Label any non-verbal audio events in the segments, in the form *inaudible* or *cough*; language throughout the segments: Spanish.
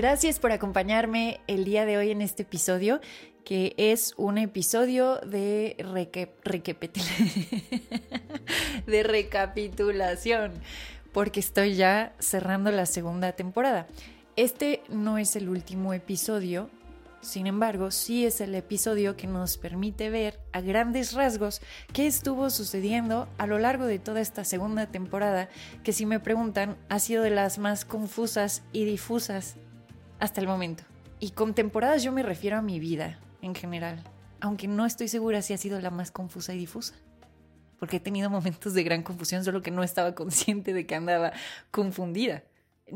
Gracias por acompañarme el día de hoy en este episodio, que es un episodio *laughs* de, recapitulación, porque estoy ya cerrando la segunda temporada. Este no es el último episodio, sin embargo, sí es el episodio que nos permite ver a grandes rasgos qué estuvo sucediendo a lo largo de toda esta segunda temporada, que si me preguntan ha sido de las más confusas y difusas hasta el momento. Y con temporadas yo me refiero a mi vida en general, aunque no estoy segura si ha sido la más confusa y difusa. Porque he tenido momentos de gran confusión, solo que no estaba consciente de que andaba confundida.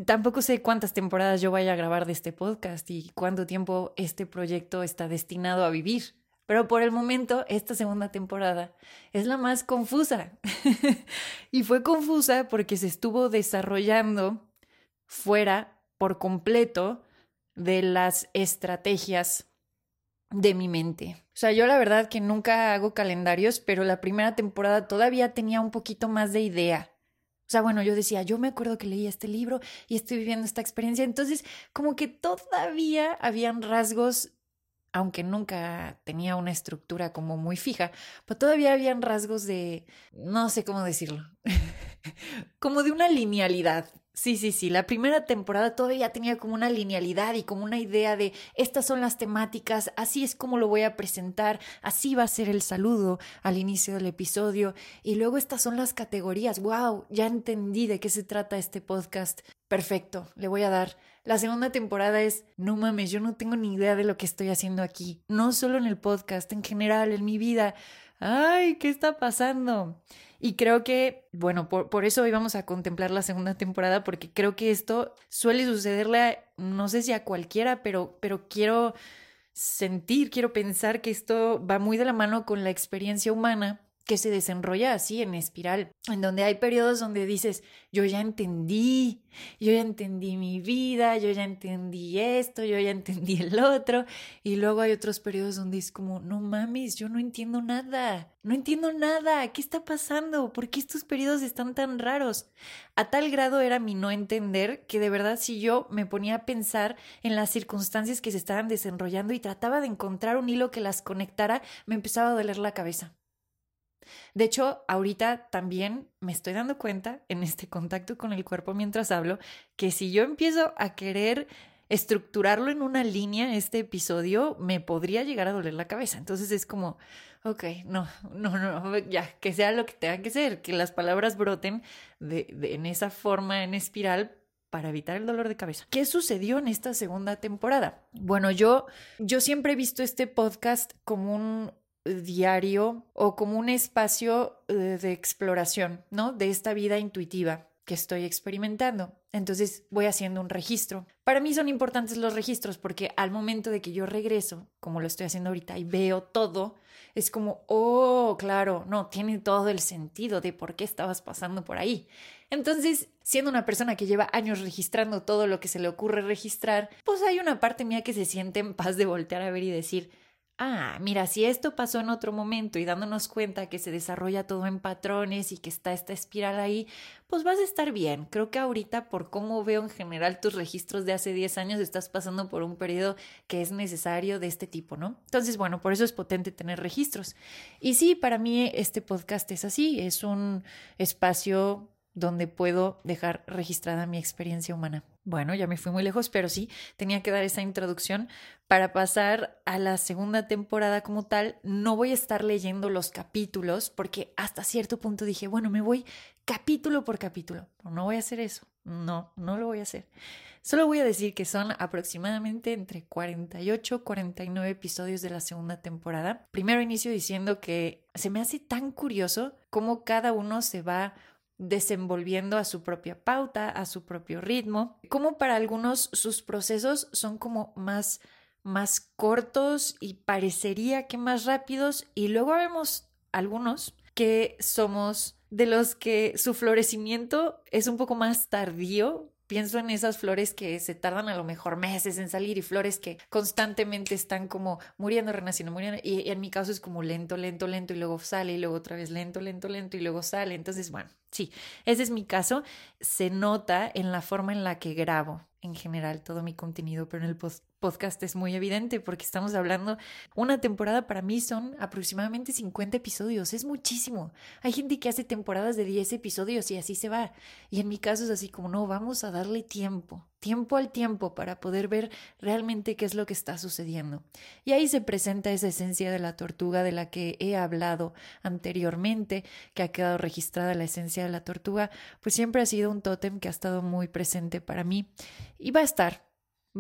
Tampoco sé cuántas temporadas yo vaya a grabar de este podcast y cuánto tiempo este proyecto está destinado a vivir. Pero por el momento, esta segunda temporada es la más confusa. *laughs* y fue confusa porque se estuvo desarrollando fuera por completo de las estrategias de mi mente. O sea, yo la verdad que nunca hago calendarios, pero la primera temporada todavía tenía un poquito más de idea. O sea, bueno, yo decía, yo me acuerdo que leí este libro y estoy viviendo esta experiencia. Entonces, como que todavía habían rasgos, aunque nunca tenía una estructura como muy fija, pero todavía habían rasgos de, no sé cómo decirlo, *laughs* como de una linealidad. Sí, sí, sí. La primera temporada todavía tenía como una linealidad y como una idea de estas son las temáticas, así es como lo voy a presentar, así va a ser el saludo al inicio del episodio. Y luego estas son las categorías. ¡Wow! Ya entendí de qué se trata este podcast. Perfecto, le voy a dar. La segunda temporada es, no mames, yo no tengo ni idea de lo que estoy haciendo aquí. No solo en el podcast, en general, en mi vida. ¡Ay! ¿Qué está pasando? Y creo que, bueno, por, eso hoy vamos a contemplar la segunda temporada, porque creo que esto suele sucederle, no sé si a cualquiera, pero, pero quiero sentir, quiero pensar que esto va muy de la mano con la experiencia humana que se desenrolla así en espiral, en donde hay periodos donde dices, yo ya entendí, yo ya entendí mi vida, yo ya entendí esto, yo ya entendí el otro, y luego hay otros periodos donde es como, no mames, yo no entiendo nada, no entiendo nada, ¿qué está pasando? ¿Por qué estos periodos están tan raros? A tal grado era mi no entender que de verdad si yo me ponía a pensar en las circunstancias que se estaban desenrollando y trataba de encontrar un hilo que las conectara, me empezaba a doler la cabeza. De hecho, ahorita también me estoy dando cuenta en este contacto con el cuerpo mientras hablo que si yo empiezo a querer estructurarlo en una línea, este episodio me podría llegar a doler la cabeza. Entonces es como, ok, no, *laughs* no, no, ya, que sea lo que tenga que ser, que las palabras broten de, en esa forma, en espiral, para evitar el dolor de cabeza. ¿Qué sucedió en esta segunda temporada? Bueno, yo, yo siempre he visto este podcast como un, diario o como un espacio eh, de exploración, ¿no? De esta vida intuitiva que estoy experimentando. Entonces voy haciendo un registro. Para mí son importantes los registros porque al momento de que yo regreso, como lo estoy haciendo ahorita, y veo todo, es como, oh, claro, no, tiene todo el sentido de por qué estabas pasando por ahí. Entonces, siendo una persona que lleva años registrando todo lo que se le ocurre registrar, pues hay una parte mía que se siente en paz de voltear a ver y decir, ah, mira, si esto pasó en otro momento y dándonos cuenta que se desarrolla todo en patrones y que está esta espiral ahí, pues vas a estar bien. Creo que ahorita, por cómo veo en general tus registros de hace 10 años, estás pasando por un periodo que es necesario de este tipo, ¿no? Entonces, bueno, por eso es potente tener registros. Y sí, para mí este podcast es así, es un espacio donde puedo dejar registrada mi experiencia humana. Bueno, ya me fui muy lejos, pero sí, tenía que dar esa introducción para pasar a la segunda temporada como tal. No voy a estar leyendo los capítulos porque hasta cierto punto dije, bueno, me voy capítulo por capítulo. no voy a hacer eso. No, no lo voy a hacer. Solo voy a decir que son aproximadamente entre 48 y 49 episodios de la segunda temporada. Primero inicio diciendo que se me hace tan curioso cómo cada uno se va desenvolviendo a su propia pauta, a su propio ritmo. Como para algunos sus procesos son como más más cortos y parecería que más rápidos y luego vemos algunos que somos de los que su florecimiento es un poco más tardío Pienso en esas flores que se tardan a lo mejor meses en salir y flores que constantemente están como muriendo, renaciendo, muriendo. Y en mi caso es como lento, lento, lento y luego sale y luego otra vez lento, lento, lento y luego sale. Entonces, bueno, sí, ese es mi caso. Se nota en la forma en la que grabo en general todo mi contenido, pero en el podcast es muy evidente porque estamos hablando, una temporada para mí son aproximadamente 50 episodios, es muchísimo. Hay gente que hace temporadas de 10 episodios y así se va. Y en mi caso es así como, no, vamos a darle tiempo, tiempo al tiempo para poder ver realmente qué es lo que está sucediendo. Y ahí se presenta esa esencia de la tortuga de la que he hablado anteriormente, que ha quedado registrada la esencia de la tortuga, pues siempre ha sido un tótem que ha estado muy presente para mí y va a estar,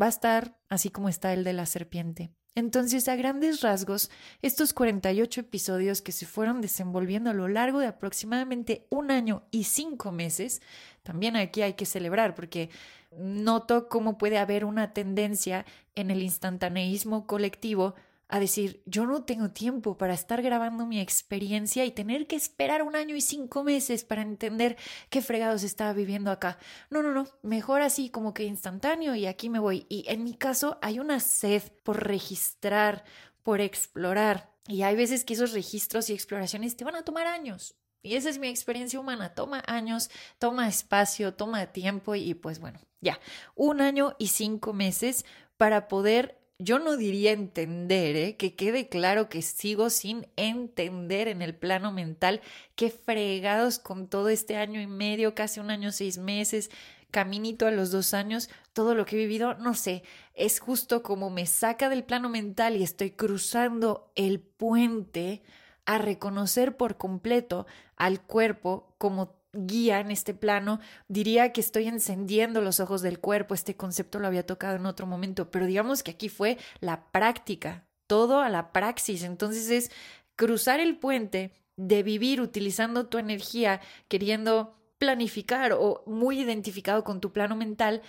va a estar así como está el de la serpiente. Entonces, a grandes rasgos, estos 48 episodios que se fueron desenvolviendo a lo largo de aproximadamente un año y cinco meses, también aquí hay que celebrar porque noto cómo puede haber una tendencia en el instantaneísmo colectivo a decir, yo no tengo tiempo para estar grabando mi experiencia y tener que esperar un año y cinco meses para entender qué fregados estaba viviendo acá. No, no, no, mejor así como que instantáneo y aquí me voy. Y en mi caso hay una sed por registrar, por explorar. Y hay veces que esos registros y exploraciones te van a tomar años. Y esa es mi experiencia humana. Toma años, toma espacio, toma tiempo y pues bueno, ya, un año y cinco meses para poder yo no diría entender, ¿eh? que quede claro que sigo sin entender en el plano mental qué fregados con todo este año y medio, casi un año, seis meses, caminito a los dos años, todo lo que he vivido, no sé, es justo como me saca del plano mental y estoy cruzando el puente a reconocer por completo al cuerpo como guía en este plano, diría que estoy encendiendo los ojos del cuerpo. Este concepto lo había tocado en otro momento, pero digamos que aquí fue la práctica, todo a la praxis. Entonces es cruzar el puente de vivir utilizando tu energía, queriendo planificar o muy identificado con tu plano mental,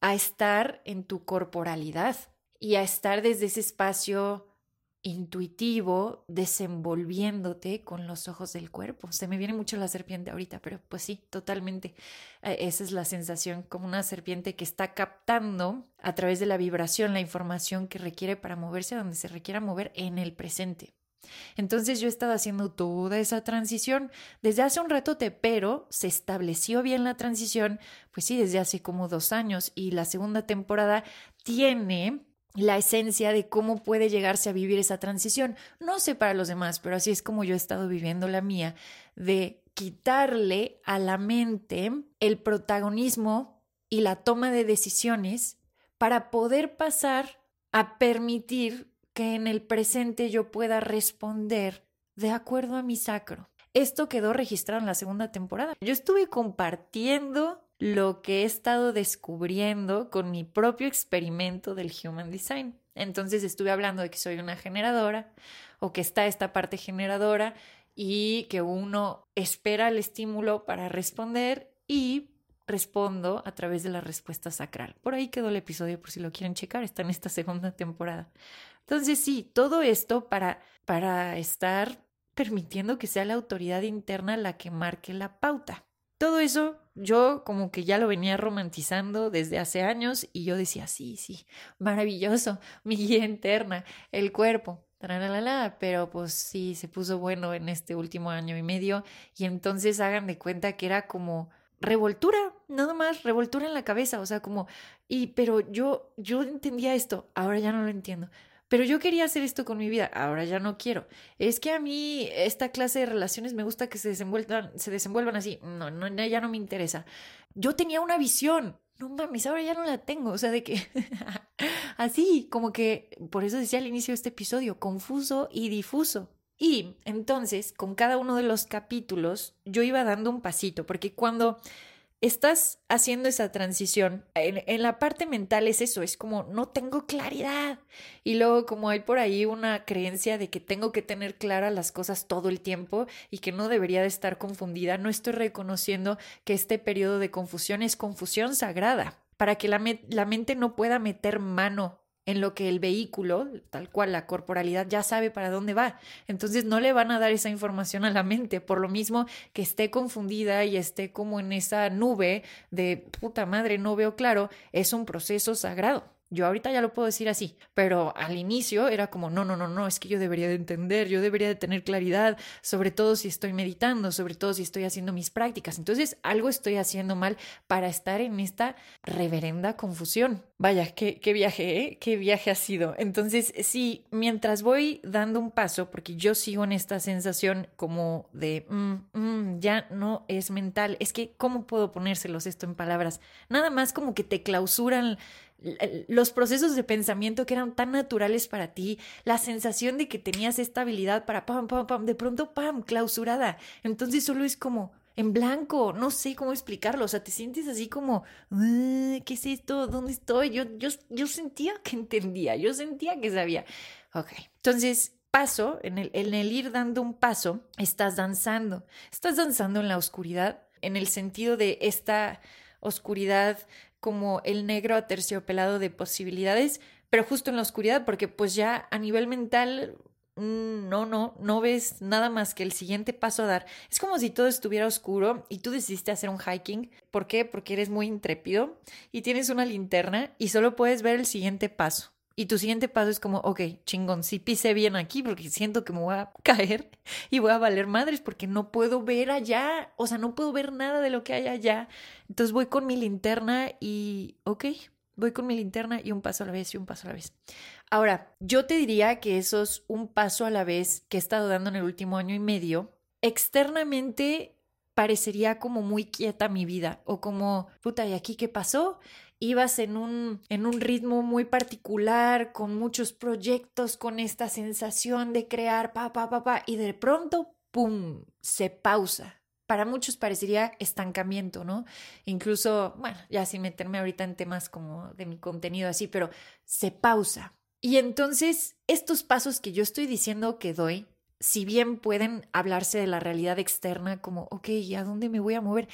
a estar en tu corporalidad y a estar desde ese espacio intuitivo desenvolviéndote con los ojos del cuerpo. Se me viene mucho la serpiente ahorita, pero pues sí, totalmente. Eh, esa es la sensación, como una serpiente que está captando a través de la vibración la información que requiere para moverse donde se requiera mover en el presente. Entonces yo he estado haciendo toda esa transición desde hace un ratote, pero se estableció bien la transición, pues sí, desde hace como dos años y la segunda temporada tiene la esencia de cómo puede llegarse a vivir esa transición. No sé para los demás, pero así es como yo he estado viviendo la mía, de quitarle a la mente el protagonismo y la toma de decisiones para poder pasar a permitir que en el presente yo pueda responder de acuerdo a mi sacro. Esto quedó registrado en la segunda temporada. Yo estuve compartiendo lo que he estado descubriendo con mi propio experimento del Human Design. Entonces estuve hablando de que soy una generadora o que está esta parte generadora y que uno espera el estímulo para responder y respondo a través de la respuesta sacral. Por ahí quedó el episodio por si lo quieren checar, está en esta segunda temporada. Entonces sí, todo esto para, para estar permitiendo que sea la autoridad interna la que marque la pauta. Todo eso yo como que ya lo venía romantizando desde hace años y yo decía, sí, sí, maravilloso, *laughs* mi guía interna, el cuerpo, pero pues sí, se puso bueno en este último año y medio y entonces hagan de cuenta que era como revoltura, nada más, revoltura en la cabeza, o sea, como, y pero yo, yo entendía esto, ahora ya no lo entiendo. Pero yo quería hacer esto con mi vida, ahora ya no quiero. Es que a mí esta clase de relaciones me gusta que se desenvuelvan, se desenvuelvan así. No, no, ya no me interesa. Yo tenía una visión. No mames, ahora ya no la tengo. O sea, de que *laughs* así, como que, por eso decía al inicio de este episodio, confuso y difuso. Y entonces, con cada uno de los capítulos, yo iba dando un pasito, porque cuando estás haciendo esa transición, en, la parte mental es eso, es como no tengo claridad. Y luego como hay por ahí una creencia de que tengo que tener claras las cosas todo el tiempo y que no debería de estar confundida, no estoy reconociendo que este periodo de confusión es confusión sagrada para que la, la mente no pueda meter mano en lo que el vehículo, tal cual la corporalidad, ya sabe para dónde va. Entonces no le van a dar esa información a la mente, por lo mismo que esté confundida y esté como en esa nube de puta madre, no veo claro, es un proceso sagrado. Yo ahorita ya lo puedo decir así, pero al inicio era como, no, no, no, no, es que yo debería de entender, yo debería de tener claridad, sobre todo si estoy meditando, sobre todo si estoy haciendo mis prácticas. Entonces, algo estoy haciendo mal para estar en esta reverenda confusión. Vaya, qué, qué viaje, ¿eh? Qué viaje ha sido. Entonces, sí, mientras voy dando un paso, porque yo sigo en esta sensación como de, mm, mm, ya no es mental, es que, ¿cómo puedo ponérselos esto en palabras? Nada más como que te clausuran los procesos de pensamiento que eran tan naturales para ti, la sensación de que tenías esta habilidad para pam, pam, pam, de pronto, pam, clausurada. Entonces solo es como en blanco, no sé cómo explicarlo, o sea, te sientes así como, ¿qué es esto? ¿Dónde estoy? Yo, yo, yo sentía que entendía, yo sentía que sabía. Ok, entonces paso, en el, en el ir dando un paso, estás danzando, estás danzando en la oscuridad, en el sentido de esta oscuridad como el negro aterciopelado de posibilidades, pero justo en la oscuridad, porque pues ya a nivel mental mm, no, no, no ves nada más que el siguiente paso a dar. Es como si todo estuviera oscuro y tú decidiste hacer un hiking. ¿Por qué? Porque eres muy intrépido y tienes una linterna y solo puedes ver el siguiente paso. Y tu siguiente paso es como, ok, chingón, sí pisé bien aquí porque siento que me voy a caer y voy a valer madres porque no puedo ver allá, o sea, no puedo ver nada de lo que hay allá. Entonces voy con mi linterna y, ok, voy con mi linterna y un paso a la vez y un paso a la vez. Ahora, yo te diría que eso es un paso a la vez que he estado dando en el último año y medio. Externamente parecería como muy quieta mi vida o como, puta, ¿y aquí qué pasó? Ibas en un, en un ritmo muy particular, con muchos proyectos, con esta sensación de crear, pa, pa, pa, pa, y de pronto, ¡pum!, se pausa. Para muchos parecería estancamiento, ¿no? Incluso, bueno, ya sin meterme ahorita en temas como de mi contenido así, pero se pausa. Y entonces, estos pasos que yo estoy diciendo que doy, si bien pueden hablarse de la realidad externa como, ok, ¿a dónde me voy a mover?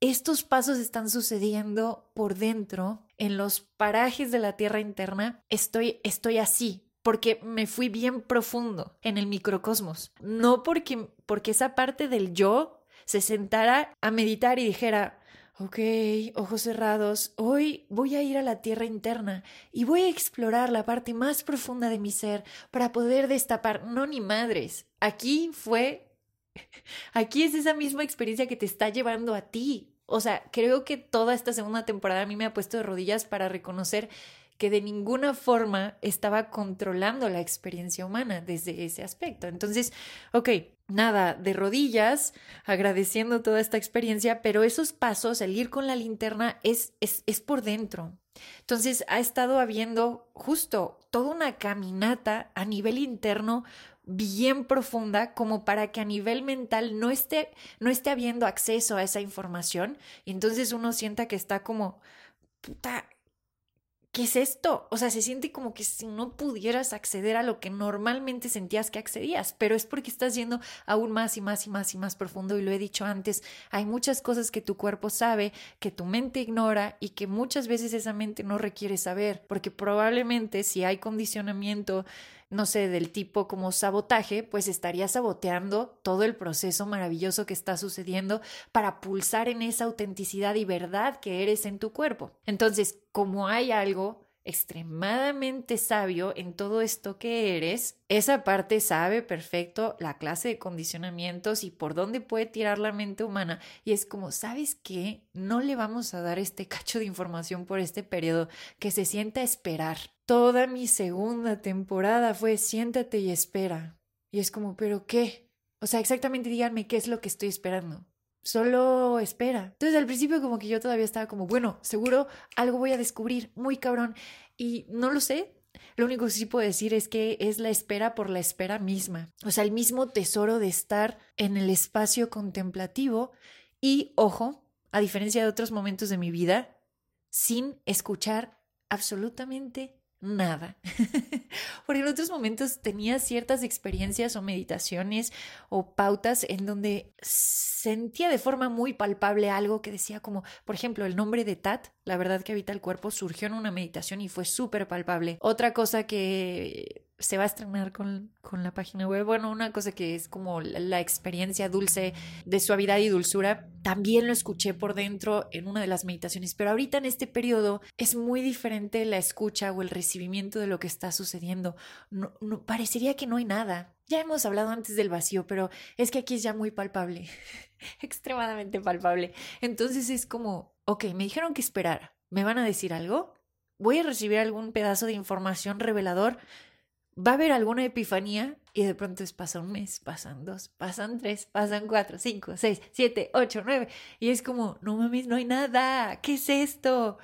Estos pasos están sucediendo por dentro, en los parajes de la tierra interna, estoy, estoy así, porque me fui bien profundo en el microcosmos. No porque, porque esa parte del yo se sentara a meditar y dijera, ok, ojos cerrados, hoy voy a ir a la tierra interna y voy a explorar la parte más profunda de mi ser para poder destapar, no ni madres. Aquí fue *laughs* Aquí es esa misma experiencia que te está llevando a ti. O sea, creo que toda esta segunda temporada a mí me ha puesto de rodillas para reconocer que de ninguna forma estaba controlando la experiencia humana desde ese aspecto. Entonces, ok, nada, de rodillas, agradeciendo toda esta experiencia, pero esos pasos, el ir con la linterna, es, es, es por dentro. Entonces, ha estado habiendo justo toda una caminata a nivel interno bien profunda como para que a nivel mental no esté, no esté habiendo acceso a esa información y entonces uno sienta que está como, puta, ¿qué es esto? O sea, se siente como que si no pudieras acceder a lo que normalmente sentías que accedías, pero es porque estás yendo aún más y más y más y más profundo y lo he dicho antes, hay muchas cosas que tu cuerpo sabe, que tu mente ignora y que muchas veces esa mente no requiere saber, porque probablemente si hay condicionamiento no sé, del tipo como sabotaje, pues estaría saboteando todo el proceso maravilloso que está sucediendo para pulsar en esa autenticidad y verdad que eres en tu cuerpo. Entonces, como hay algo extremadamente sabio en todo esto que eres, esa parte sabe perfecto la clase de condicionamientos y por dónde puede tirar la mente humana. Y es como, ¿sabes qué? No le vamos a dar este *laughs* cacho de información por este periodo que se sienta a esperar. Toda mi segunda temporada fue siéntate y espera. Y es como, ¿pero qué? O sea, exactamente díganme qué es lo que estoy esperando. Solo espera. Entonces al principio como que yo todavía estaba como, bueno, seguro algo voy a descubrir, muy cabrón. Y no lo sé. Lo único que sí puedo decir es que es la espera por la espera misma. O sea, el mismo tesoro de estar en el espacio contemplativo. Y, ojo, a diferencia de otros momentos de mi vida, sin escuchar absolutamente nada. *laughs* Porque en otros momentos tenía ciertas experiencias o meditaciones o pautas en donde sentía de forma muy palpable algo que decía como, por ejemplo, el nombre de Tat, la verdad que habita el cuerpo, surgió en una meditación y fue súper palpable. Otra cosa que se va a estrenar con, con, la página web. Bueno, una cosa que es como la, experiencia dulce de suavidad y dulzura, también lo escuché por dentro en una de las meditaciones, pero ahorita en este periodo es muy diferente la escucha o el recibimiento de lo que está sucediendo. No, parecería que no hay nada. Ya hemos hablado antes del vacío, pero es que aquí es ya muy palpable, *laughs* extremadamente palpable. Entonces es como, ok, me dijeron que esperara. ¿Me van a decir algo? ¿Voy a recibir algún pedazo de información revelador? va a haber alguna epifanía y de pronto es pasa un mes, pasan dos, pasan tres, pasan cuatro, cinco, seis, siete, ocho, nueve. Y es como, no mames, no hay nada. ¿Qué es esto?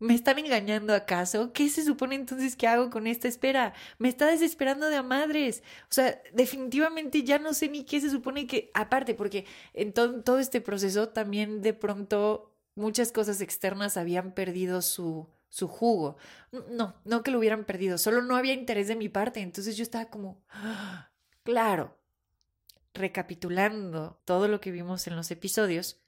¿Me están engañando acaso? ¿Qué se supone entonces que hago con esta espera? Me está desesperando de a madres. O sea, definitivamente ya no sé ni qué se supone que, aparte, porque en todo este proceso también de pronto muchas cosas externas habían perdido su, su jugo. No, no que lo hubieran perdido, solo no había interés de mi parte. Entonces yo estaba como, ¡Ah! claro, recapitulando todo lo que vimos en los episodios,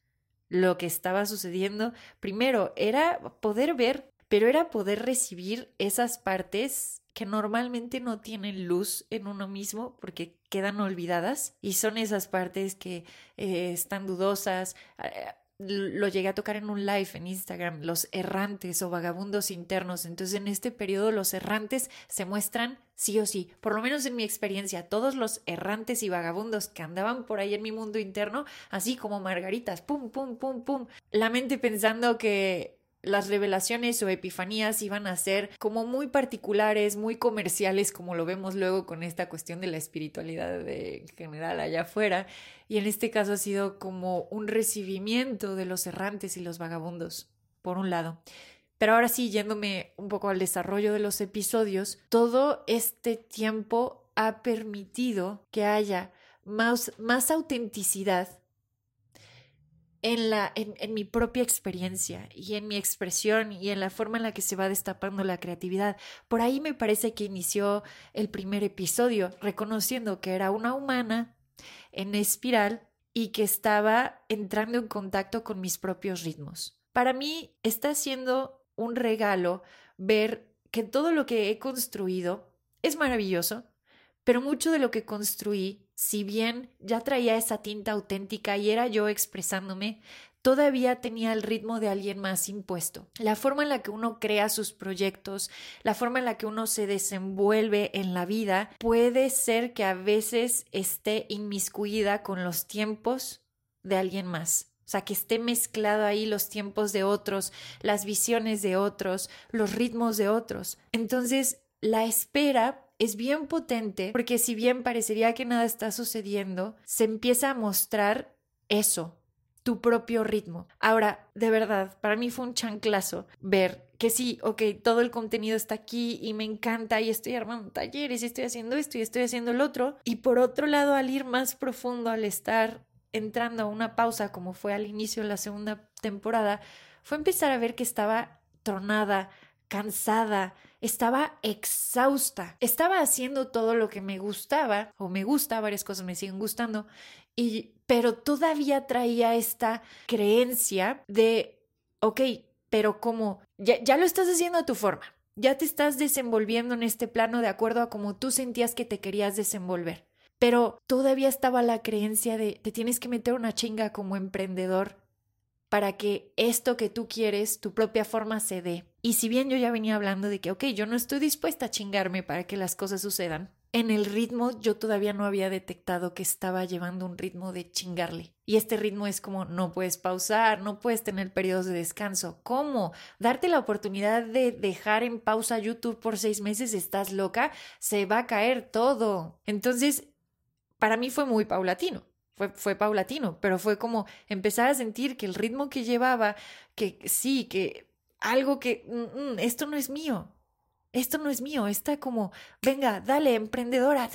lo que estaba sucediendo, primero era poder ver, pero era poder recibir esas partes que normalmente no tienen luz en uno mismo porque quedan olvidadas y son esas partes que eh, están dudosas, eh, lo llegué a tocar en un live en Instagram, los errantes o vagabundos internos. Entonces, en este periodo, los errantes se muestran sí o sí. Por lo menos en mi experiencia, todos los errantes y vagabundos que andaban por ahí en mi mundo interno, así como margaritas, pum, pum, pum, pum. La mente pensando que las revelaciones o epifanías iban a ser como muy particulares, muy comerciales, como lo vemos luego con esta cuestión de la espiritualidad de, general allá afuera. Y en este caso ha sido como un recibimiento de los errantes y los vagabundos, por un lado. Pero ahora sí, yéndome un poco al desarrollo de los episodios, todo este tiempo ha permitido que haya más, más autenticidad en, la, en, en, mi propia experiencia y en mi expresión y en la forma en la que se va destapando la creatividad. Por ahí me parece que inició el primer episodio, reconociendo que era una humana en espiral y que estaba entrando en contacto con mis propios ritmos. Para mí está siendo un regalo ver que todo lo que he construido es maravilloso, pero mucho de lo que construí si bien ya traía esa tinta auténtica y era yo expresándome, todavía tenía el ritmo de alguien más impuesto. La forma en la que uno crea sus proyectos, la forma en la que uno se desenvuelve en la vida, puede ser que a veces esté inmiscuida con los tiempos de alguien más. O sea, que esté mezclado ahí los tiempos de otros, las visiones de otros, los ritmos de otros. Entonces, la espera es bien potente porque si bien parecería que nada está sucediendo, se empieza a mostrar eso, tu propio ritmo. Ahora, de verdad, para mí fue un chanclazo ver que sí, ok, todo el contenido está aquí y me encanta y estoy armando talleres y estoy haciendo esto y estoy haciendo el otro. Y por otro lado, al ir más profundo, al estar entrando a una pausa como fue al inicio de la segunda temporada, fue empezar a ver que estaba tronada, cansada, estaba exhausta, estaba haciendo todo lo que me gustaba o me gusta, varias cosas me siguen gustando, y, pero todavía traía esta creencia de, ok, pero como ya, ya lo estás haciendo a tu forma, ya te estás desenvolviendo en este plano de acuerdo a como tú sentías que te querías desenvolver. Pero todavía estaba la creencia de te tienes que meter una chinga como emprendedor para que esto que tú quieres, tu propia forma se dé. Y si bien yo ya venía hablando de que, ok, yo no estoy dispuesta a chingarme para que las cosas sucedan, en el ritmo yo todavía no había detectado que estaba llevando un ritmo de chingarle. Y este ritmo es como no puedes pausar, no puedes tener periodos de descanso. ¿Cómo? Darte la oportunidad de dejar en pausa YouTube por seis meses, estás loca, se va a caer todo. Entonces, para mí fue muy paulatino fue, paulatino, pero fue como empezar a sentir que el ritmo que llevaba, que sí, que algo que, mm, mm, esto no es mío, esto no es mío, está como, venga, dale, emprendedora,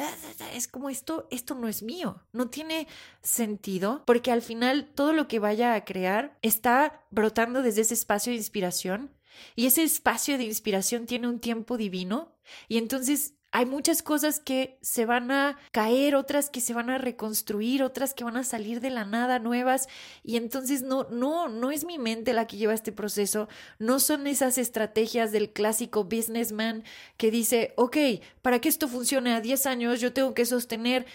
es como esto, esto no es mío, no tiene sentido, porque al final todo lo que vaya a crear está brotando desde ese espacio de inspiración y ese espacio de inspiración tiene un tiempo divino y entonces hay muchas cosas que se van a caer, otras que se van a reconstruir, otras que van a salir de la nada nuevas. Y entonces no no no es mi mente la que lleva este proceso, no son esas estrategias del clásico businessman que dice, ok, para que esto funcione a 10 años yo tengo que sostener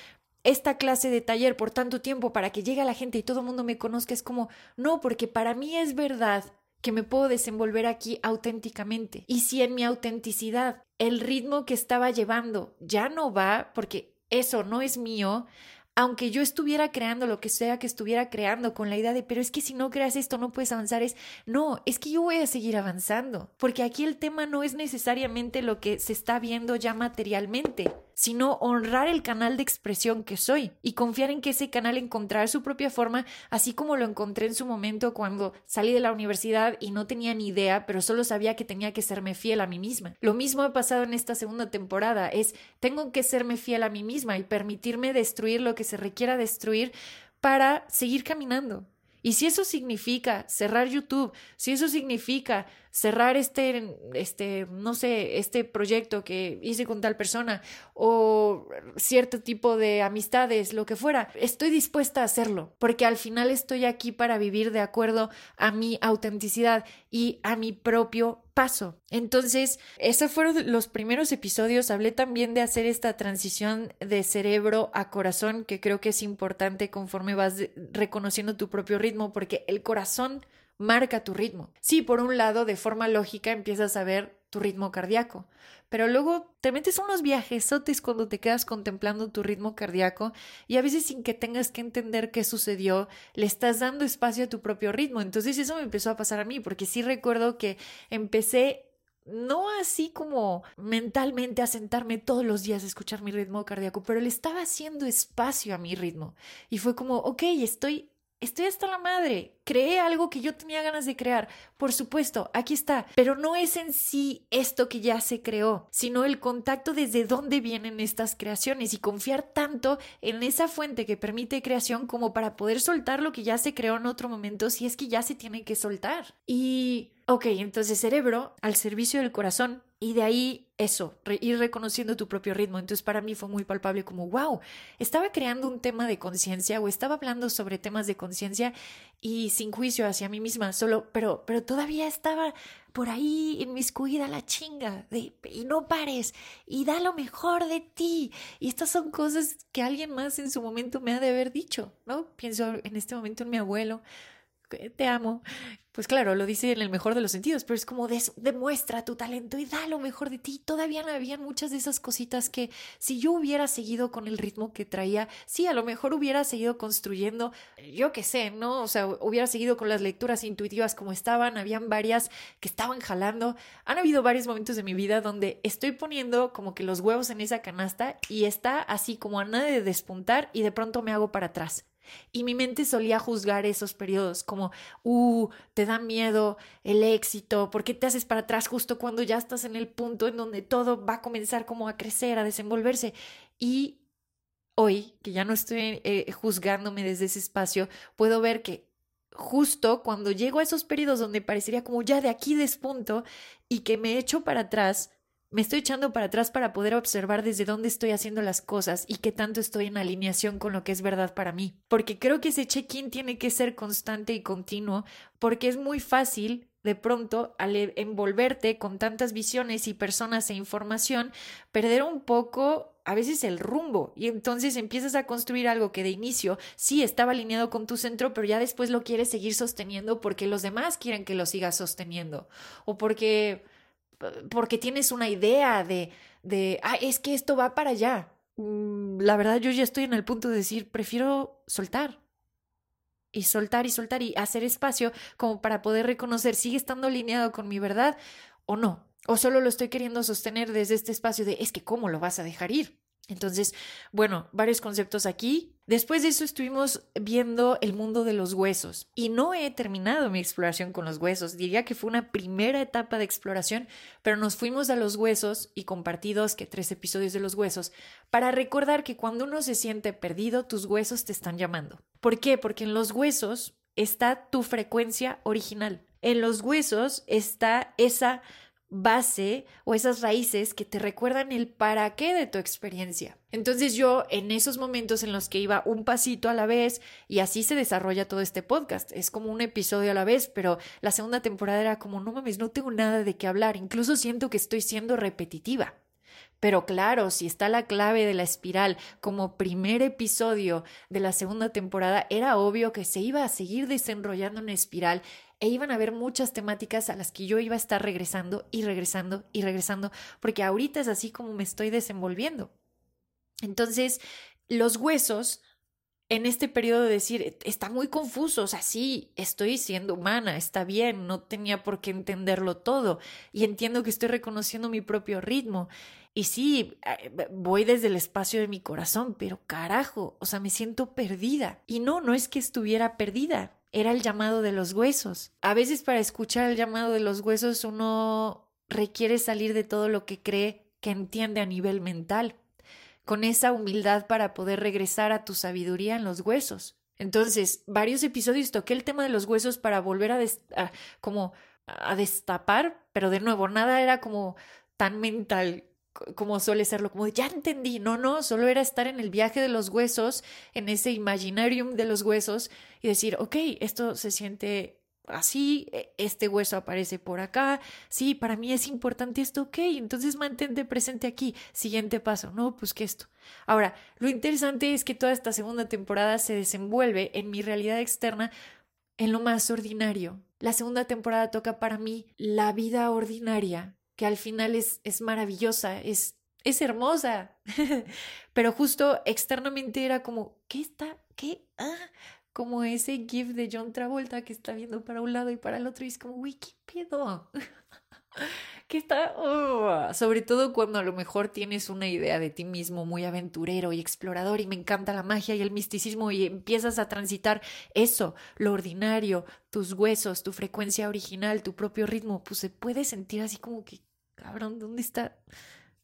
esta clase de taller por tanto tiempo para que llegue a la gente y todo el mundo me conozca, es como, no, porque para mí es verdad que me puedo desenvolver aquí auténticamente. Y si en mi autenticidad. El ritmo que estaba llevando ya no va, porque eso no es mío, aunque yo estuviera creando lo que sea que estuviera creando con la idea de, pero es que si no creas esto no puedes avanzar, es, no, es que yo voy a seguir avanzando, porque aquí el tema no es necesariamente lo que se está viendo ya materialmente, sino honrar el canal de expresión que soy y confiar en que ese canal encontrará su propia forma, así como lo encontré en su momento cuando salí de la universidad y no tenía ni idea, pero solo sabía que tenía que serme fiel a mí misma. Lo mismo ha pasado en esta segunda temporada, es tengo que serme fiel a mí misma y permitirme destruir lo que se requiera destruir para seguir caminando. Y si eso significa cerrar YouTube, si eso significa cerrar este, este, no sé, este proyecto que hice con tal persona o cierto tipo de amistades, lo que fuera, estoy dispuesta a hacerlo, porque al final estoy aquí para vivir de acuerdo a mi autenticidad y a mi propio paso. Entonces, esos fueron los primeros episodios. Hablé también de hacer esta transición de cerebro a corazón, que creo que es importante conforme vas reconociendo tu propio ritmo, porque el corazón marca tu ritmo. Sí, por un lado, de forma lógica empiezas a ver tu ritmo cardíaco, pero luego te metes unos viajesotes cuando te quedas contemplando tu ritmo cardíaco y a veces sin que tengas que entender qué sucedió, le estás dando espacio a tu propio ritmo. Entonces eso me empezó a pasar a mí, porque sí recuerdo que empecé no así como mentalmente a sentarme todos los días a escuchar mi ritmo cardíaco, pero le estaba haciendo espacio a mi ritmo. Y fue como, ok, estoy Estoy hasta la madre. Creé algo que yo tenía ganas de crear. Por supuesto, aquí está. Pero no es en sí esto que ya se creó, sino el contacto desde dónde vienen estas creaciones y confiar tanto en esa fuente que permite creación como para poder soltar lo que ya se creó en otro momento si es que ya se tiene que soltar. Y, ok, entonces cerebro al servicio del corazón y de ahí eso, ir reconociendo tu propio ritmo. Entonces para mí fue muy palpable como, wow, estaba creando un tema de conciencia o estaba hablando sobre temas de conciencia y sin juicio hacia mí misma, solo, pero, pero todavía estaba por ahí inmiscuida la chinga de, y no pares y da lo mejor de ti. Y estas son cosas que alguien más en su momento me ha de haber dicho, ¿no? Pienso en este momento en mi abuelo te amo. Pues claro, lo dice en el mejor de los sentidos, pero es como demuestra tu talento y da lo mejor de ti. Todavía no habían muchas de esas cositas que si yo hubiera seguido con el ritmo que traía, sí, a lo mejor hubiera seguido construyendo, yo qué sé, ¿no? O sea, hubiera seguido con las lecturas intuitivas como estaban, habían varias que estaban jalando. Han habido varios momentos de mi vida donde estoy poniendo como que los huevos en esa canasta y está así como a nada de despuntar y de pronto me hago para atrás y mi mente solía juzgar esos periodos como, uh, te da miedo el éxito, ¿por qué te haces para atrás justo cuando ya estás en el punto en donde todo va a comenzar como a crecer, a desenvolverse? Y hoy, que ya no estoy eh, juzgándome desde ese espacio, puedo ver que justo cuando llego a esos periodos donde parecería como ya de aquí despunto y que me echo para atrás, me estoy echando para atrás para poder observar desde dónde estoy haciendo las cosas y qué tanto estoy en alineación con lo que es verdad para mí. Porque creo que ese check-in tiene que ser constante y continuo, porque es muy fácil de pronto, al e, envolverte con tantas visiones y personas e información, perder un poco a veces el rumbo y entonces empiezas a construir algo que de inicio sí estaba alineado con tu centro, pero ya después lo quieres seguir sosteniendo porque los demás quieren que lo sigas sosteniendo o porque porque tienes una idea de, de, ah, es que esto va para allá. Mm, la verdad, yo ya estoy en el punto de decir, prefiero soltar. Y soltar y soltar y hacer espacio como para poder reconocer, ¿sigue estando alineado con mi verdad o no? O solo lo estoy queriendo sostener desde este espacio de, es que, ¿cómo lo vas a dejar ir? Entonces, bueno, varios conceptos aquí Después de eso estuvimos viendo el mundo de los huesos y no he terminado mi exploración con los huesos. Diría que fue una primera etapa de exploración, pero nos fuimos a los huesos y compartí dos que tres episodios de los huesos para recordar que cuando uno se siente perdido, tus huesos te están llamando. ¿Por qué? Porque en los huesos está tu frecuencia original. En los huesos está esa base o esas raíces que te recuerdan el para qué de tu experiencia. Entonces yo en esos momentos en los que iba un pasito a la vez y así se desarrolla todo este podcast, es como un episodio a la vez, pero la segunda temporada era como no mames, no tengo nada de qué hablar, incluso siento que estoy siendo repetitiva. Pero claro, si está la clave de la espiral como primer episodio de la segunda temporada, era obvio que se iba a seguir desenrollando una espiral e iban a haber muchas temáticas a las que yo iba a estar regresando y regresando y regresando, porque ahorita es así como me estoy desenvolviendo. Entonces, los huesos en este periodo de decir, está muy confuso, o sea, sí, estoy siendo humana, está bien, no tenía por qué entenderlo todo y entiendo que estoy reconociendo mi propio ritmo. Y sí, eh, voy desde el espacio de mi corazón, pero carajo, o sea, me siento perdida. Y no, no es que estuviera perdida, era el llamado de los huesos. A veces para escuchar el llamado de los huesos uno requiere salir de todo lo que cree que entiende a nivel mental, con esa humildad para poder regresar a tu sabiduría en los huesos. Entonces, varios episodios toqué el tema de los huesos para volver a, como a destapar, pero de nuevo, nada era como tan mental como suele serlo, como ya entendí, no, no, solo era estar en el viaje de los huesos, en ese imaginarium de los huesos y decir, ok, esto se siente así, e, este hueso aparece por acá, sí, para mí es importante esto, ok, entonces mantente presente aquí, siguiente paso, no, pues que esto. Ahora, lo interesante es que toda esta segunda temporada se desenvuelve en mi realidad externa en lo más ordinario. La segunda temporada toca para mí la vida ordinaria, que al final es, es maravillosa, es, es hermosa. *laughs* Pero justo externamente era como, ¿qué está? ¿Qué? Ah, como ese GIF de John Travolta que está viendo para un lado y para el otro y es como, uy, ¿qué pedo? *laughs* que está, oh, sobre todo cuando a lo mejor tienes una idea de ti mismo muy aventurero y explorador y me encanta la magia y el misticismo y empiezas a transitar eso, lo ordinario, tus huesos, tu frecuencia original, tu propio ritmo, pues se puede sentir así como que, cabrón, ¿dónde está?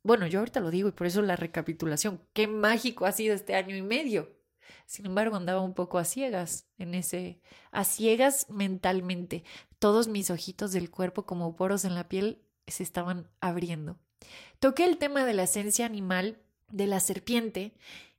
Bueno, yo ahorita lo digo y por eso la recapitulación. Qué mágico ha sido este año y medio. Sin embargo, andaba un poco a ciegas en ese, a ciegas mentalmente. Todos mis ojitos del cuerpo como poros en la piel se estaban abriendo. Toqué el tema de la esencia animal de la serpiente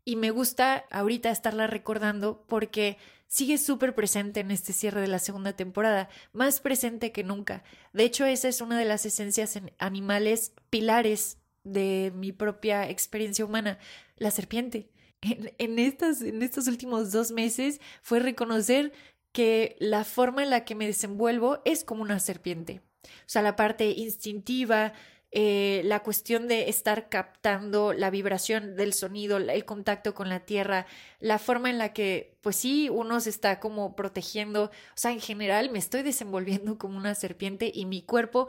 y me gusta ahorita estarla recordando porque sigue súper presente en este cierre de la segunda temporada, más presente que nunca. De hecho, esa es una de las esencias animales pilares de mi propia experiencia humana, la serpiente. En, en, en estos últimos dos meses fue reconocer que la forma en la que me desenvuelvo es como una serpiente. O sea, la parte instintiva, eh, la cuestión de estar captando la vibración del sonido, el contacto con la tierra, la forma en la que, pues sí, uno se está como protegiendo, o sea, en general me estoy desenvolviendo como una serpiente y mi cuerpo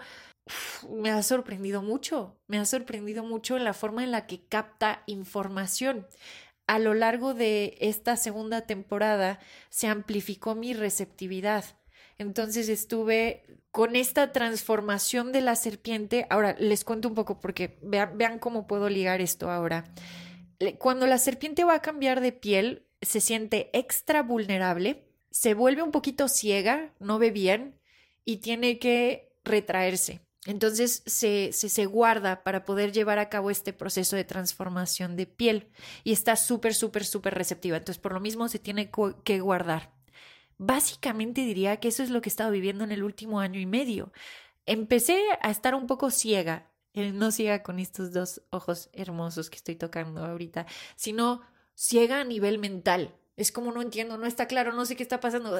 me ha sorprendido mucho, me ha sorprendido mucho la forma en la que capta información. A lo largo de esta segunda temporada se amplificó mi receptividad. Entonces estuve con esta transformación de la serpiente. Ahora les cuento un poco porque vean, cómo puedo ligar esto ahora. Cuando la serpiente va a cambiar de piel, se siente extra vulnerable, se vuelve un poquito ciega, no ve bien y tiene que retraerse. Entonces se, se, se, guarda para poder llevar a cabo este proceso de transformación de piel y está súper, súper, súper receptiva. Entonces por lo mismo se tiene que guardar. Básicamente diría que eso es lo que he estado viviendo en el último año y medio. Empecé a estar un poco ciega, no ciega con estos dos ojos hermosos que estoy tocando ahorita, sino ciega a nivel mental. Es como no entiendo, no está claro, no sé qué está pasando.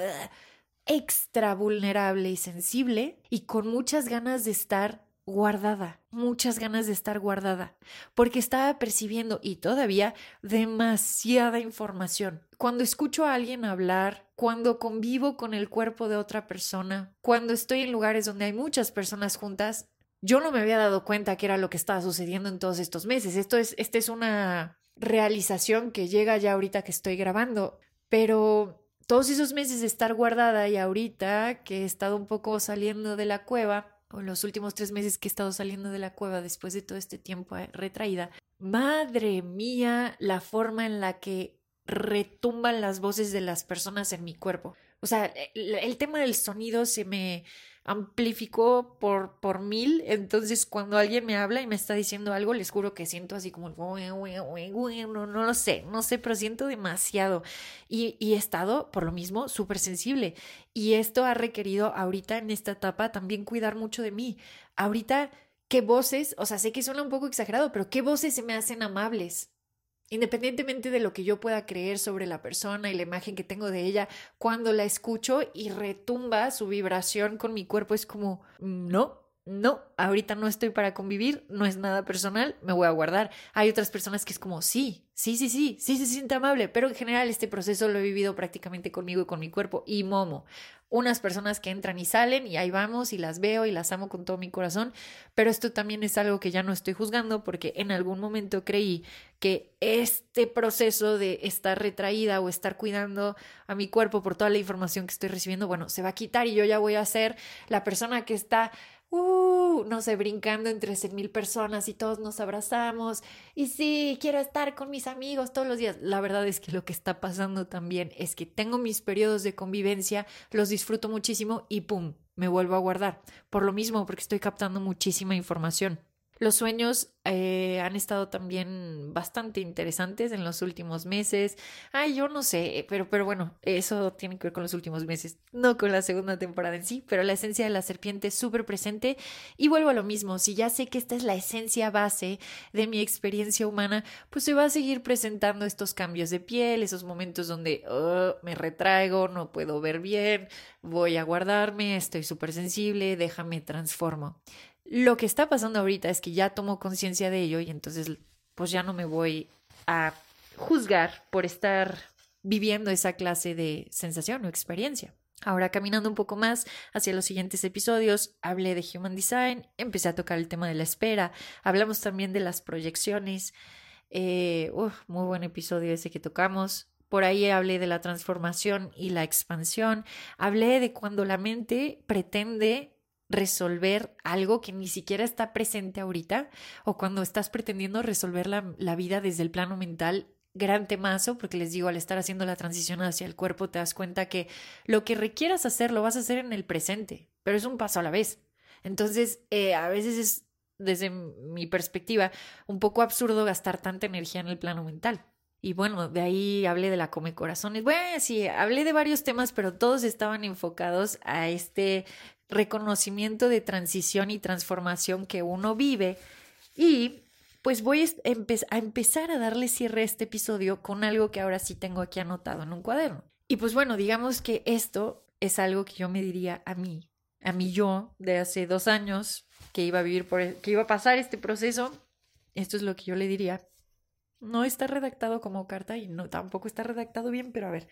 Extra vulnerable y sensible y con muchas ganas de estar guardada, muchas ganas de estar guardada, porque estaba percibiendo y todavía demasiada información. Cuando escucho a alguien hablar, cuando convivo con el cuerpo de otra persona, cuando estoy en lugares donde hay muchas personas juntas, yo no me había dado cuenta que era lo que estaba sucediendo en todos estos meses. Esto es, esta es una realización que llega ya ahorita que estoy grabando, pero todos esos meses de estar guardada y ahorita que he estado un poco saliendo de la cueva, o los últimos tres meses que he estado saliendo de la cueva después de todo este tiempo eh, retraída, madre mía, la forma en la que retumban las voces de las personas en mi cuerpo. O sea, el, tema del sonido se me amplificó por, por mil. Entonces, cuando alguien me habla y me está diciendo algo, les juro que siento así como, no, no lo sé, no sé, pero siento demasiado. Y, y he estado, por lo mismo, súper sensible. Y esto ha requerido ahorita en esta etapa también cuidar mucho de mí. Ahorita, ¿qué voces? O sea, sé que suena un poco exagerado, pero ¿qué voces se me hacen amables? Independientemente de lo que yo pueda creer sobre la persona y la imagen que tengo de ella, cuando la escucho y retumba su vibración con mi cuerpo, es como, no, no, ahorita no estoy para convivir, no es nada personal, me voy a guardar. Hay otras personas que es como, sí, sí, sí, sí, sí se siente amable, pero en general este proceso lo he vivido prácticamente conmigo y con mi cuerpo y momo unas personas que entran y salen y ahí vamos y las veo y las amo con todo mi corazón, pero esto también es algo que ya no estoy juzgando porque en algún momento creí que este proceso de estar retraída o estar cuidando a mi cuerpo por toda la información que estoy recibiendo, bueno, se va a quitar y yo ya voy a ser la persona que está uh, no sé, brincando entre cien mil personas y todos nos abrazamos. Y sí, quiero estar con mis amigos todos los días. La verdad es que lo que está pasando también es que tengo mis periodos de convivencia, los disfruto muchísimo y pum, me vuelvo a guardar. Por lo mismo, porque estoy captando muchísima información. Los sueños eh, han estado también bastante interesantes en los últimos meses. Ay, yo no sé, pero, pero bueno, eso tiene que ver con los últimos meses, no con la segunda temporada en sí, pero la esencia de la serpiente es súper presente y vuelvo a lo mismo, si ya sé que esta es la esencia base de mi experiencia humana, pues se va a seguir presentando estos cambios de piel, esos momentos donde oh, me retraigo, no puedo ver bien, voy a guardarme, estoy súper sensible, déjame transformo. Lo que está pasando ahorita es que ya tomo conciencia de ello y entonces pues ya no me voy a juzgar por estar viviendo esa clase de sensación o experiencia. Ahora, caminando un poco más hacia los siguientes episodios, hablé de Human Design, empecé a tocar el tema de la espera, hablamos también de las proyecciones, eh, muy buen episodio ese que tocamos. Por ahí hablé de la transformación y la expansión, hablé de cuando la mente pretende resolver algo que ni siquiera está presente ahorita o cuando estás pretendiendo resolver la, vida desde el plano mental gran temazo, porque les digo, al estar haciendo la transición hacia el cuerpo, te das cuenta que lo que requieras hacer lo vas a hacer en el presente, pero es un paso a la vez. Entonces, eh, a veces es, desde mi perspectiva, un poco absurdo gastar tanta energía en el plano mental. Y bueno, de ahí hablé de la come corazones. Bueno, sí, hablé de varios temas, pero todos estaban enfocados a este reconocimiento de transición y transformación que uno vive. Y pues voy a, empezar a darle cierre a este episodio con algo que ahora sí tengo aquí anotado en un cuaderno. Y pues bueno, digamos que esto es algo que yo me diría a mí, a mí yo de hace dos años que iba a vivir por, e, que iba a pasar este proceso. Esto es lo que yo le diría. No está redactado como carta y no tampoco está redactado bien, pero a ver,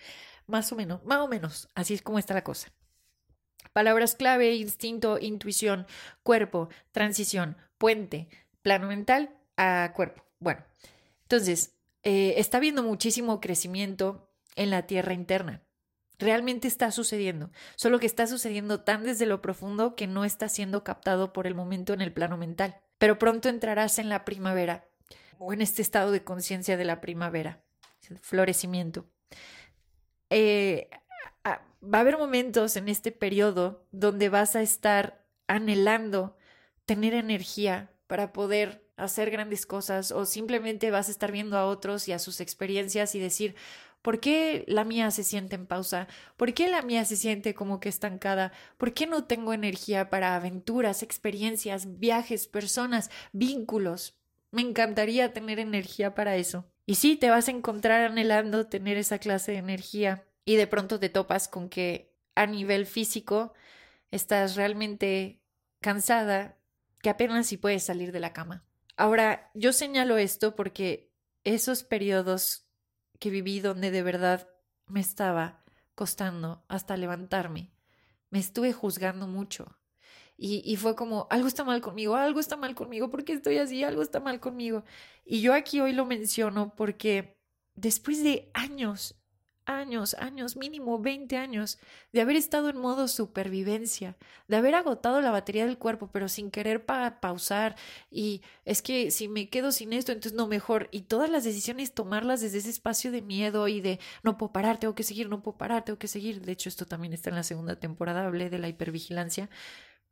más o menos, más o menos, así es como está la cosa. Palabras clave, instinto, intuición, cuerpo, transición, puente, plano mental a cuerpo. Bueno, entonces, eh, está habiendo muchísimo crecimiento en la tierra interna. Realmente está sucediendo, solo que está sucediendo tan desde lo profundo que no está siendo captado por el momento en el plano mental. Pero pronto entrarás en la primavera o en este estado de conciencia de la primavera, florecimiento. Eh, va a haber momentos en este periodo donde vas a estar anhelando tener energía para poder hacer grandes cosas o simplemente vas a estar viendo a otros y a sus experiencias y decir, ¿por qué la mía se siente en pausa? ¿Por qué la mía se siente como que estancada? ¿Por qué no tengo energía para aventuras, experiencias, viajes, personas, vínculos? Me encantaría tener energía para eso. Y sí, te vas a encontrar anhelando tener esa clase de energía, y de pronto te topas con que a nivel físico estás realmente cansada, que apenas si puedes salir de la cama. Ahora, yo señalo esto porque esos periodos que viví donde de verdad me estaba costando hasta levantarme, me estuve juzgando mucho. Y, y, fue como, algo está mal conmigo, algo está mal conmigo, ¿por qué estoy así? Algo está mal conmigo. Y yo aquí hoy lo menciono porque después de años años, años, mínimo 20 años, de haber estado en modo supervivencia, de haber agotado la batería del cuerpo, pero sin querer pausar. Y es que si me quedo sin esto, entonces no mejor. Y todas las decisiones tomarlas desde ese espacio de miedo y de no puedo parar, tengo que seguir, no puedo parar, tengo que seguir. De hecho, esto también está en la segunda temporada, hablé de la hipervigilancia.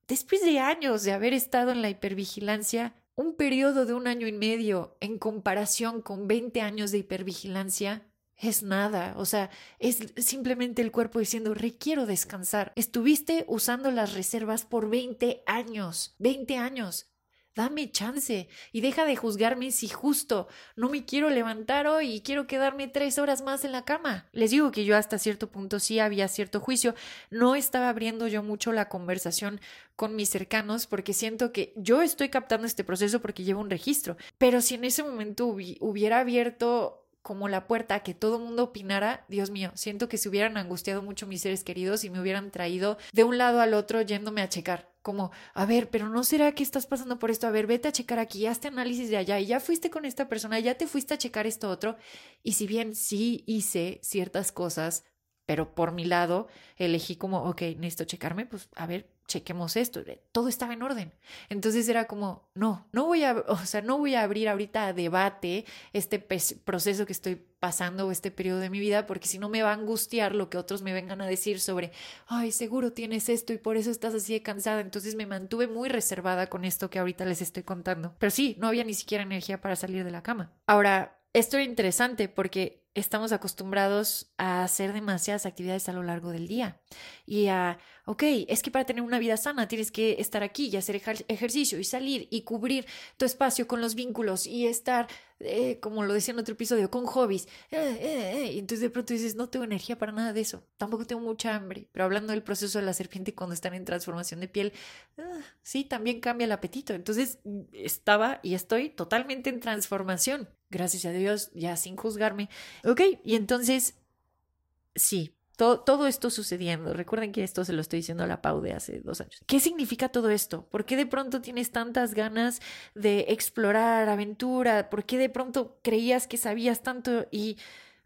Después de años de haber estado en la hipervigilancia, un periodo de un año y medio en comparación con 20 años de hipervigilancia, es nada, o sea, es simplemente el cuerpo diciendo, requiero descansar. Estuviste usando las reservas por 20 años, 20 años. Dame chance y deja de juzgarme si justo no me quiero levantar hoy y quiero quedarme tres horas más en la cama. Les digo que yo hasta cierto punto sí había cierto juicio. No estaba abriendo yo mucho la conversación con mis cercanos porque siento que yo estoy captando este proceso porque llevo un registro. Pero si en ese momento hubiera abierto como la puerta a que todo mundo opinara, Dios mío, siento que se hubieran angustiado mucho mis seres queridos y me hubieran traído de un lado al otro yéndome a checar. Como, a ver, pero no será que estás pasando por esto, a ver, vete a checar aquí, hazte análisis de allá y ya fuiste con esta persona, ya te fuiste a checar esto otro. Y si bien sí hice ciertas cosas, pero por mi lado elegí como, ok, necesito checarme, pues a ver, chequemos esto, todo estaba en orden. Entonces era como, no, no voy a, o sea, no voy a abrir ahorita a debate este proceso que estoy pasando o este periodo de mi vida, porque si no me va a angustiar lo que otros me vengan a decir sobre, ay, seguro tienes esto y por eso estás así de cansada. Entonces me mantuve muy reservada con esto que ahorita les estoy contando. Pero sí, no había ni siquiera energía para salir de la cama. Ahora, esto es interesante porque estamos acostumbrados a hacer demasiadas actividades a lo largo del día y a, ok, es que para tener una vida sana tienes que estar aquí y hacer ejercicio y salir y cubrir tu espacio con los vínculos y estar, eh, como lo decía en otro episodio, con hobbies. Eh, eh, y entonces de pronto dices, no tengo energía para nada de eso, tampoco tengo mucha hambre, pero hablando del proceso de la serpiente cuando están en transformación de piel, ah, sí, también cambia el apetito. Entonces estaba y estoy totalmente en transformación gracias a Dios, ya sin juzgarme. Ok, y entonces, sí, todo, esto sucediendo. Recuerden que esto se lo estoy diciendo a la Pau de hace dos años. ¿Qué significa todo esto? ¿Por qué de pronto tienes tantas ganas de explorar aventura? ¿Por qué de pronto creías que sabías tanto y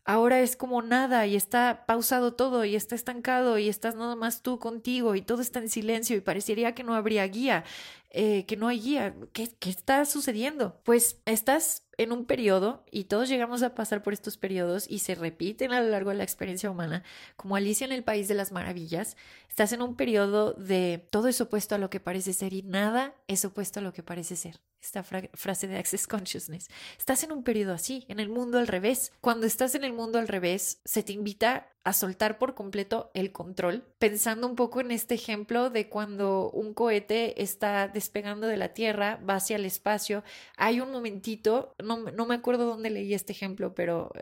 ahora es como nada y está pausado todo y está estancado y estás nada más tú contigo y todo está en silencio y parecería que no habría guía, eh, que no hay guía? ¿Qué, ¿Qué está sucediendo? Pues estás en un periodo, y todos llegamos a pasar por estos periodos y se repiten a lo largo de la experiencia humana, como Alicia en el País de las Maravillas, estás en un periodo de todo es opuesto a lo que parece ser y nada es opuesto a lo que parece ser. Esta frase de Access Consciousness. Estás en un periodo así, en el mundo al revés. Cuando estás en el mundo al revés, se te invita a soltar por completo el control, pensando un poco en este ejemplo de cuando un cohete está despegando de la Tierra, va hacia el espacio, hay un momentito, no, me acuerdo dónde leí este ejemplo, pero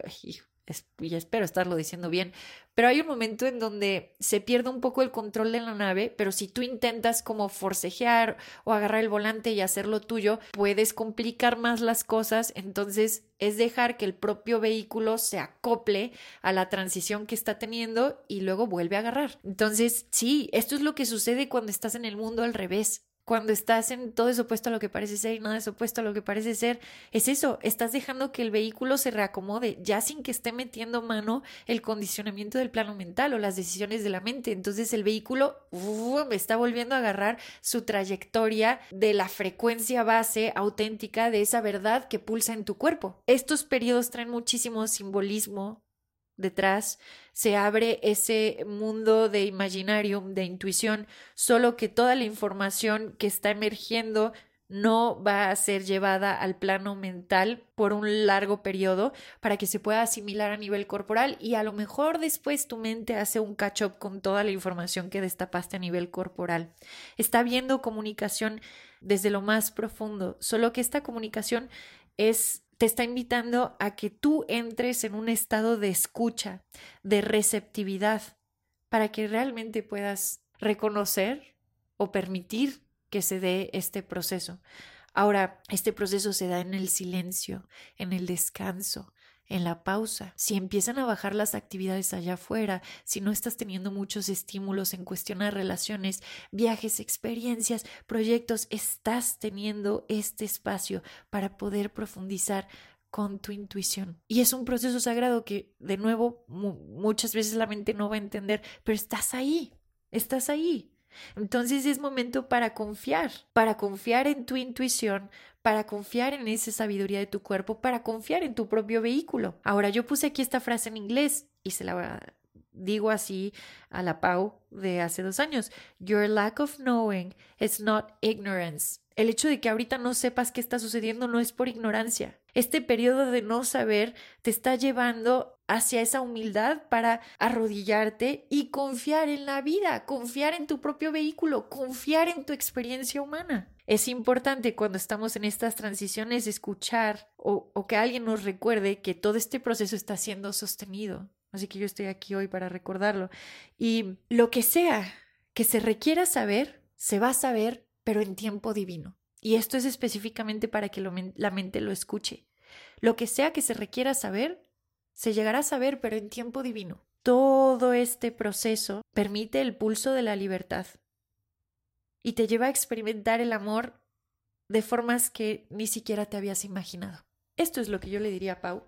y espero estarlo diciendo bien, pero hay un momento en donde se pierde un poco el control de la nave, pero si tú intentas como forcejear o agarrar el volante y hacerlo tuyo, puedes complicar más las cosas, entonces es dejar que el propio vehículo se acople a la transición que está teniendo y luego vuelve a agarrar. Entonces, sí, esto es lo que sucede cuando estás en el mundo al revés cuando estás en todo es opuesto a lo que parece ser y nada es opuesto a lo que parece ser, es eso, estás dejando que el vehículo se reacomode ya sin que esté metiendo mano el condicionamiento del plano mental o las decisiones de la mente. Entonces el vehículo está volviendo a agarrar su trayectoria de la frecuencia base auténtica de esa verdad que pulsa en tu cuerpo. Estos periodos traen muchísimo simbolismo detrás, se abre ese mundo de imaginarium, de intuición, solo que toda la información que está emergiendo no va a ser llevada al plano mental por un largo periodo para que se pueda asimilar a nivel corporal y a lo mejor después tu mente hace un catch up con toda la información que destapaste a nivel corporal. Está viendo comunicación desde lo más profundo, solo que esta comunicación es te está invitando a que tú entres en un estado de escucha, de receptividad, para que realmente puedas reconocer o permitir que se dé este proceso. Ahora, este proceso se da en el silencio, en el descanso, en la pausa, si empiezan a bajar las actividades allá afuera, si no estás teniendo muchos estímulos en cuestión relaciones, viajes, experiencias, proyectos, estás teniendo este espacio para poder profundizar con tu intuición. Y es un proceso sagrado que, de nuevo, muchas veces la mente no va a entender, pero estás ahí, estás ahí. Entonces es momento para confiar, para confiar en tu intuición, para confiar en esa sabiduría de tu cuerpo, para confiar en tu propio vehículo. Ahora yo puse aquí esta frase en inglés y se la digo así a la Pau de hace dos años. Your lack of knowing is not ignorance. El hecho de que ahorita no sepas qué está sucediendo no es por ignorancia. Este periodo de no saber te está llevando hacia esa humildad para arrodillarte y confiar en la vida, confiar en tu propio vehículo, confiar en tu experiencia humana. Es importante cuando estamos en estas transiciones escuchar o, que alguien nos recuerde que todo este proceso está siendo sostenido. Así que yo estoy aquí hoy para recordarlo. Y lo que sea que se requiera saber, se va a saber pero en tiempo divino. Y esto es específicamente para que la mente lo escuche. Lo que sea que se requiera saber, se llegará a saber, pero en tiempo divino. Todo este proceso permite el pulso de la libertad y te lleva a experimentar el amor de formas que ni siquiera te habías imaginado. Esto es lo que yo le diría a Pau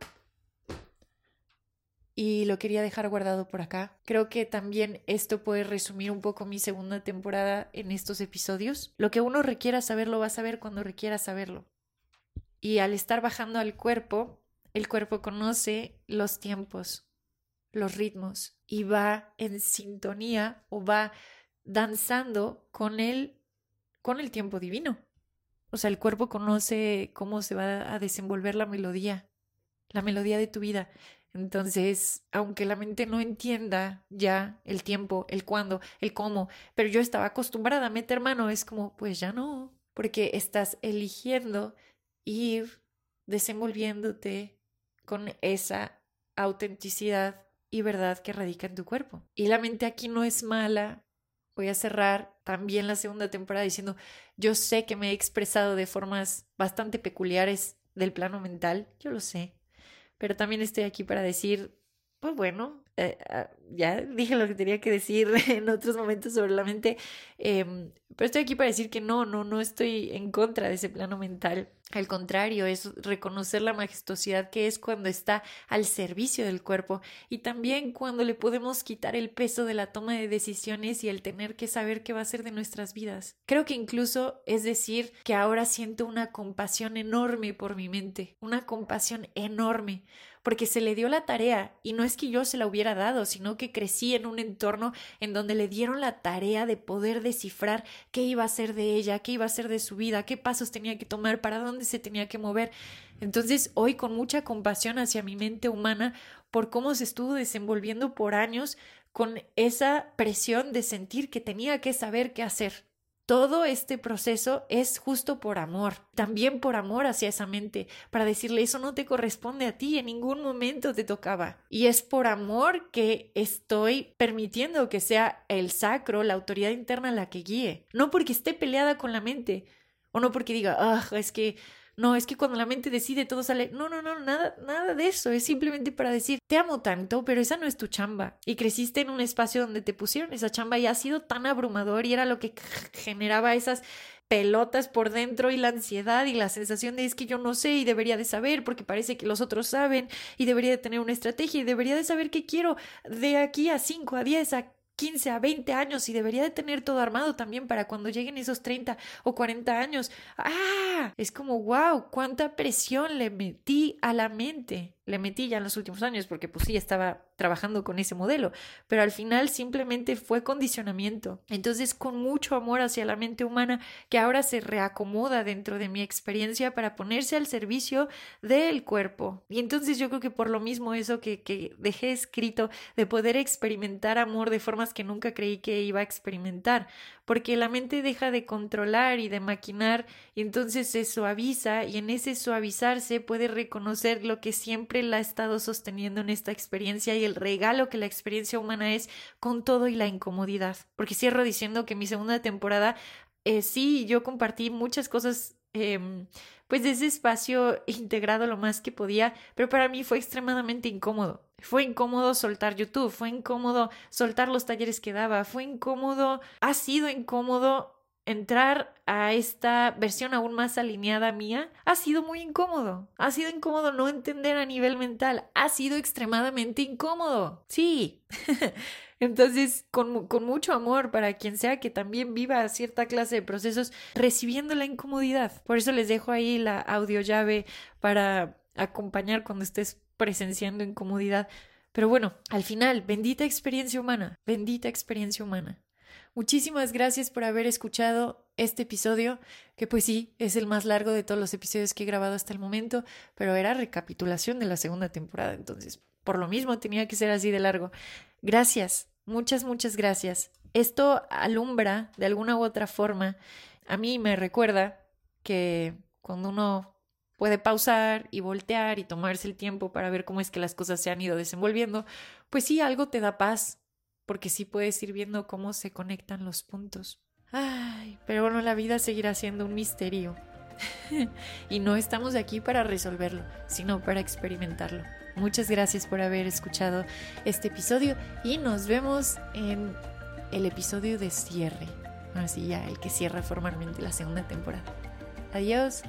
y lo quería dejar guardado por acá. Creo que también esto puede resumir un poco mi segunda temporada en estos episodios. Lo que uno requiera saber lo va a saber cuando requiera saberlo. Y al estar bajando al cuerpo, el cuerpo conoce los tiempos, los ritmos y va en sintonía o va danzando con el con el tiempo divino. O sea, el cuerpo conoce cómo se va a desenvolver la melodía, la melodía de tu vida. Entonces, aunque la mente no entienda ya el tiempo, el cuándo, el cómo, pero yo estaba acostumbrada a meter mano, es como, pues ya no, porque estás eligiendo ir desenvolviéndote con esa autenticidad y verdad que radica en tu cuerpo. Y la mente aquí no es mala. Voy a cerrar también la segunda temporada diciendo, yo sé que me he expresado de formas bastante peculiares del plano mental, yo lo sé, pero también estoy aquí para decir, pues bueno, eh, ah, ya dije lo que tenía que decir *laughs* en otros momentos sobre la mente, em, pero estoy aquí para decir que no, no, no estoy en contra de ese plano mental. Al contrario, es reconocer la majestuosidad que es cuando está al servicio del cuerpo y también cuando le podemos quitar el peso de la toma de decisiones y el tener que saber qué va a ser de nuestras vidas. Creo que incluso es decir que ahora siento una compasión enorme por mi mente, una compasión enorme porque se le dio la tarea y no es que yo se la hubiera dado, sino que crecí en un entorno en donde le dieron la tarea de poder descifrar qué iba a ser de ella, qué iba a ser de su vida, qué pasos tenía que tomar, para dónde se tenía que mover. Entonces, hoy con mucha compasión hacia mi mente humana por cómo se estuvo desenvolviendo por años con esa presión de sentir que tenía que saber qué hacer. Todo este proceso es justo por amor, también por amor hacia esa mente, para decirle eso no te corresponde a ti, en ningún momento te tocaba. Y es por amor que estoy permitiendo que sea el sacro, la autoridad interna la que guíe, no porque esté peleada con la mente, o no porque diga, ah, es que no, es que cuando la mente decide todo sale. No, no, no, nada, nada de eso. Es simplemente para decir, te amo tanto, pero esa no es tu chamba. Y creciste en un espacio donde te pusieron esa chamba y ha sido tan abrumador y era lo que generaba esas pelotas por dentro y la ansiedad y la sensación de es que yo no sé y debería de saber porque parece que los otros saben y debería de tener una estrategia y debería de saber qué quiero de aquí a 5, a 10, a 15 a 20 años y debería de tener todo armado también para cuando lleguen esos 30 o 40 años. ¡Ah! Es como, wow, cuánta presión le metí a la mente le metí ya en los últimos años porque pues sí estaba trabajando con ese modelo, pero al final simplemente fue condicionamiento. Entonces, con mucho amor hacia la mente humana que ahora se reacomoda dentro de mi experiencia para ponerse al servicio del cuerpo. Y entonces yo creo que por lo mismo eso que, que dejé escrito de poder experimentar amor de formas que nunca creí que iba a experimentar, porque la mente deja de controlar y de maquinar y entonces se suaviza y en ese suavizarse puede reconocer lo que siempre la ha estado sosteniendo en esta experiencia y el regalo que la experiencia humana es con todo y la incomodidad. Porque cierro diciendo que mi segunda temporada eh, sí, yo compartí muchas cosas em, pues ese espacio integrado lo más que podía, pero para mí fue extremadamente incómodo. Fue incómodo soltar YouTube, fue incómodo soltar los talleres que daba, fue incómodo, ha sido incómodo entrar a esta versión aún más alineada mía ha sido muy incómodo. Ha sido incómodo no entender a nivel mental. Ha sido extremadamente incómodo. Sí. *laughs* Entonces, con, con, mucho amor para quien sea que también viva cierta clase de procesos, recibiendo la incomodidad. Por eso les dejo ahí la audio llave para acompañar cuando estés presenciando incomodidad. Pero bueno, al final, bendita experiencia humana, bendita experiencia humana. Muchísimas gracias por haber escuchado este episodio, que pues sí, es el más largo de todos los episodios que he grabado hasta el momento, pero era recapitulación de la segunda temporada, entonces por lo mismo tenía que ser así de largo. Gracias, muchas, muchas gracias. Esto alumbra de alguna u otra forma, a mí me recuerda que cuando uno puede pausar y voltear y tomarse el tiempo para ver cómo es que las cosas se han ido desenvolviendo, pues sí, algo te da paz, porque sí puedes ir viendo cómo se conectan los puntos. Ay, pero bueno, la vida seguirá siendo un misterio. *laughs* y no estamos aquí para resolverlo, sino para experimentarlo. Muchas gracias por haber escuchado este episodio y nos vemos en el episodio de cierre. Así ya, el que cierra formalmente la segunda temporada. Adiós.